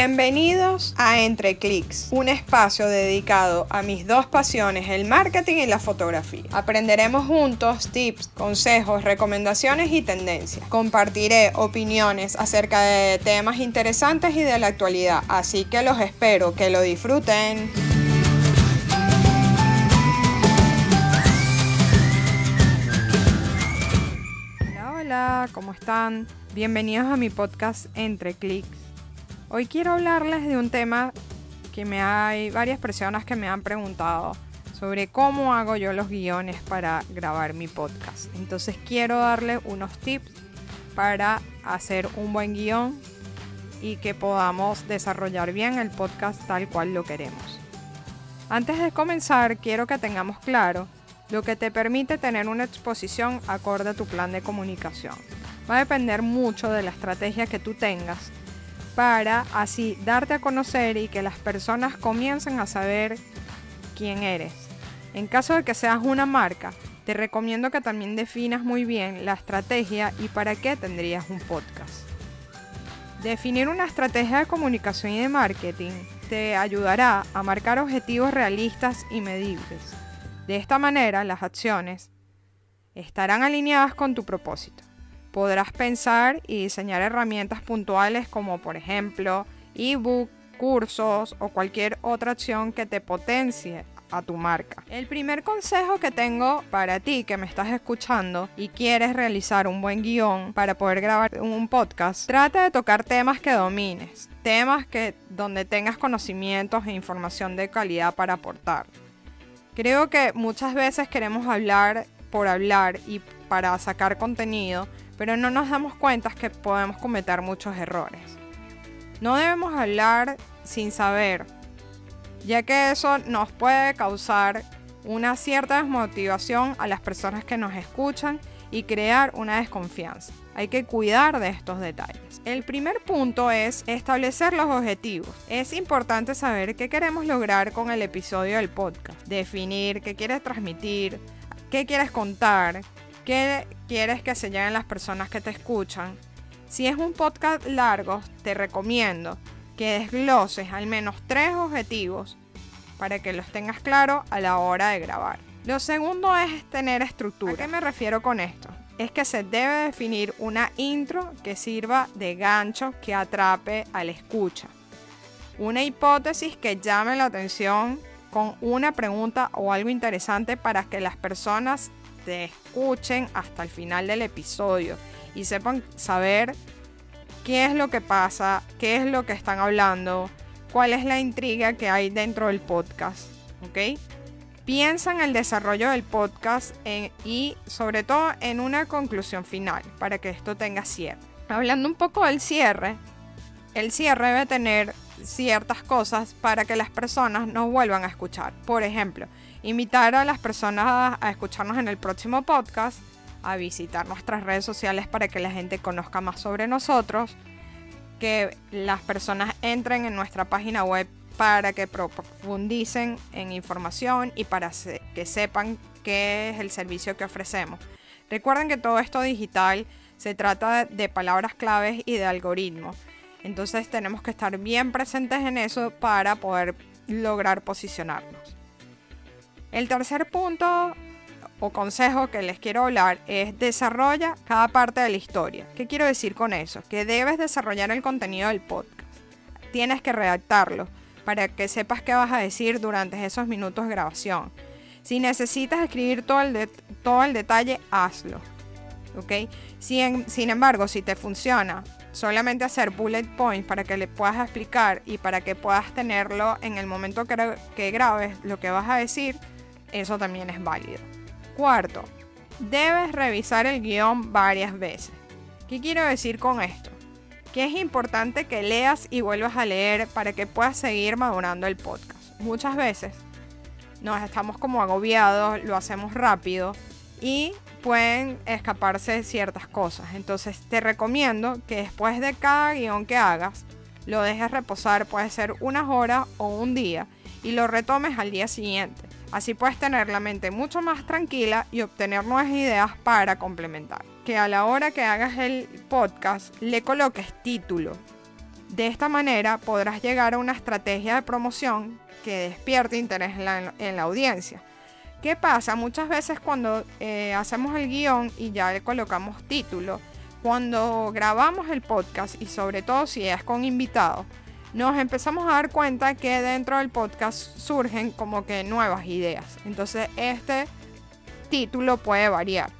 Bienvenidos a Entre Clics, un espacio dedicado a mis dos pasiones, el marketing y la fotografía. Aprenderemos juntos tips, consejos, recomendaciones y tendencias. Compartiré opiniones acerca de temas interesantes y de la actualidad, así que los espero que lo disfruten. Hola, hola, ¿cómo están? Bienvenidos a mi podcast Entre Clics. Hoy quiero hablarles de un tema que me hay varias personas que me han preguntado sobre cómo hago yo los guiones para grabar mi podcast. Entonces quiero darles unos tips para hacer un buen guion y que podamos desarrollar bien el podcast tal cual lo queremos. Antes de comenzar, quiero que tengamos claro lo que te permite tener una exposición acorde a tu plan de comunicación. Va a depender mucho de la estrategia que tú tengas para así darte a conocer y que las personas comiencen a saber quién eres. En caso de que seas una marca, te recomiendo que también definas muy bien la estrategia y para qué tendrías un podcast. Definir una estrategia de comunicación y de marketing te ayudará a marcar objetivos realistas y medibles. De esta manera, las acciones estarán alineadas con tu propósito podrás pensar y diseñar herramientas puntuales como por ejemplo ebook, cursos o cualquier otra acción que te potencie a tu marca. El primer consejo que tengo para ti que me estás escuchando y quieres realizar un buen guion para poder grabar un podcast, trata de tocar temas que domines, temas que donde tengas conocimientos e información de calidad para aportar. Creo que muchas veces queremos hablar por hablar y para sacar contenido, pero no nos damos cuenta que podemos cometer muchos errores. No debemos hablar sin saber, ya que eso nos puede causar una cierta desmotivación a las personas que nos escuchan y crear una desconfianza. Hay que cuidar de estos detalles. El primer punto es establecer los objetivos. Es importante saber qué queremos lograr con el episodio del podcast. Definir qué quieres transmitir, qué quieres contar, ¿Qué quieres que se lleguen las personas que te escuchan? Si es un podcast largo, te recomiendo que desgloses al menos tres objetivos para que los tengas claros a la hora de grabar. Lo segundo es tener estructura. ¿A qué me refiero con esto? Es que se debe definir una intro que sirva de gancho que atrape al escucha. Una hipótesis que llame la atención con una pregunta o algo interesante para que las personas escuchen hasta el final del episodio y sepan saber qué es lo que pasa, qué es lo que están hablando, cuál es la intriga que hay dentro del podcast. ¿Ok? Piensa en el desarrollo del podcast y sobre todo en una conclusión final para que esto tenga cierre. Hablando un poco del cierre, el cierre debe tener ciertas cosas para que las personas no vuelvan a escuchar. Por ejemplo, invitar a las personas a escucharnos en el próximo podcast, a visitar nuestras redes sociales para que la gente conozca más sobre nosotros, que las personas entren en nuestra página web para que profundicen en información y para que sepan qué es el servicio que ofrecemos. Recuerden que todo esto digital se trata de palabras claves y de algoritmos. Entonces tenemos que estar bien presentes en eso para poder lograr posicionarnos. El tercer punto o consejo que les quiero hablar es desarrolla cada parte de la historia. ¿Qué quiero decir con eso? Que debes desarrollar el contenido del podcast. Tienes que redactarlo para que sepas qué vas a decir durante esos minutos de grabación. Si necesitas escribir todo el, todo el detalle, hazlo. ¿Ok? sin embargo, si te funciona solamente hacer bullet points para que le puedas explicar y para que puedas tenerlo en el momento que, que grabes lo que vas a decir, eso también es válido. Cuarto, debes revisar el guion varias veces. ¿Qué quiero decir con esto? Que es importante que leas y vuelvas a leer para que puedas seguir madurando el podcast. Muchas veces nos estamos como agobiados, lo hacemos rápido y pueden escaparse ciertas cosas. Entonces te recomiendo que después de cada guion que hagas, lo dejes reposar, puede ser unas horas o un día, y lo retomes al día siguiente. Así puedes tener la mente mucho más tranquila y obtener nuevas ideas para complementar. Que a la hora que hagas el podcast le coloques título. De esta manera podrás llegar a una estrategia de promoción que despierte interés en la, audiencia. ¿Qué pasa? Muchas veces cuando eh, hacemos el guion y ya le colocamos título, cuando grabamos el podcast y sobre todo si es con invitados, nos empezamos a dar cuenta que dentro del podcast surgen como que nuevas ideas. Entonces este título puede variar,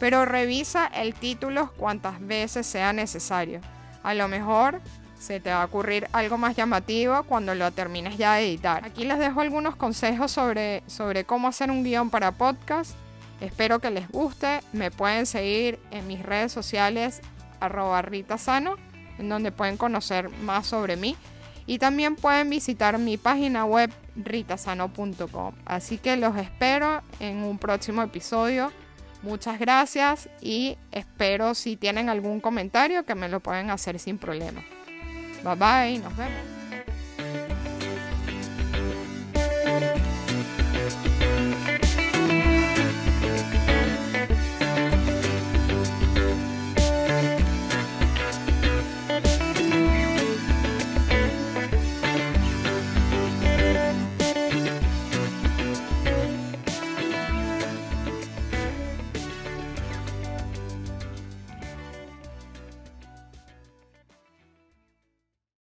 pero revisa el título cuantas veces sea necesario. A lo mejor se te va a ocurrir algo más llamativo cuando lo termines ya de editar. Aquí les dejo algunos consejos sobre, sobre cómo hacer un guion para podcast. Espero que les guste. Me pueden seguir en mis redes sociales arroba ritasano, en donde pueden conocer más sobre mí. Y también pueden visitar mi página web ritasano.com. Así que los espero en un próximo episodio. Muchas gracias y espero si tienen algún comentario que me lo pueden hacer sin problema. Bye bye, nos vemos.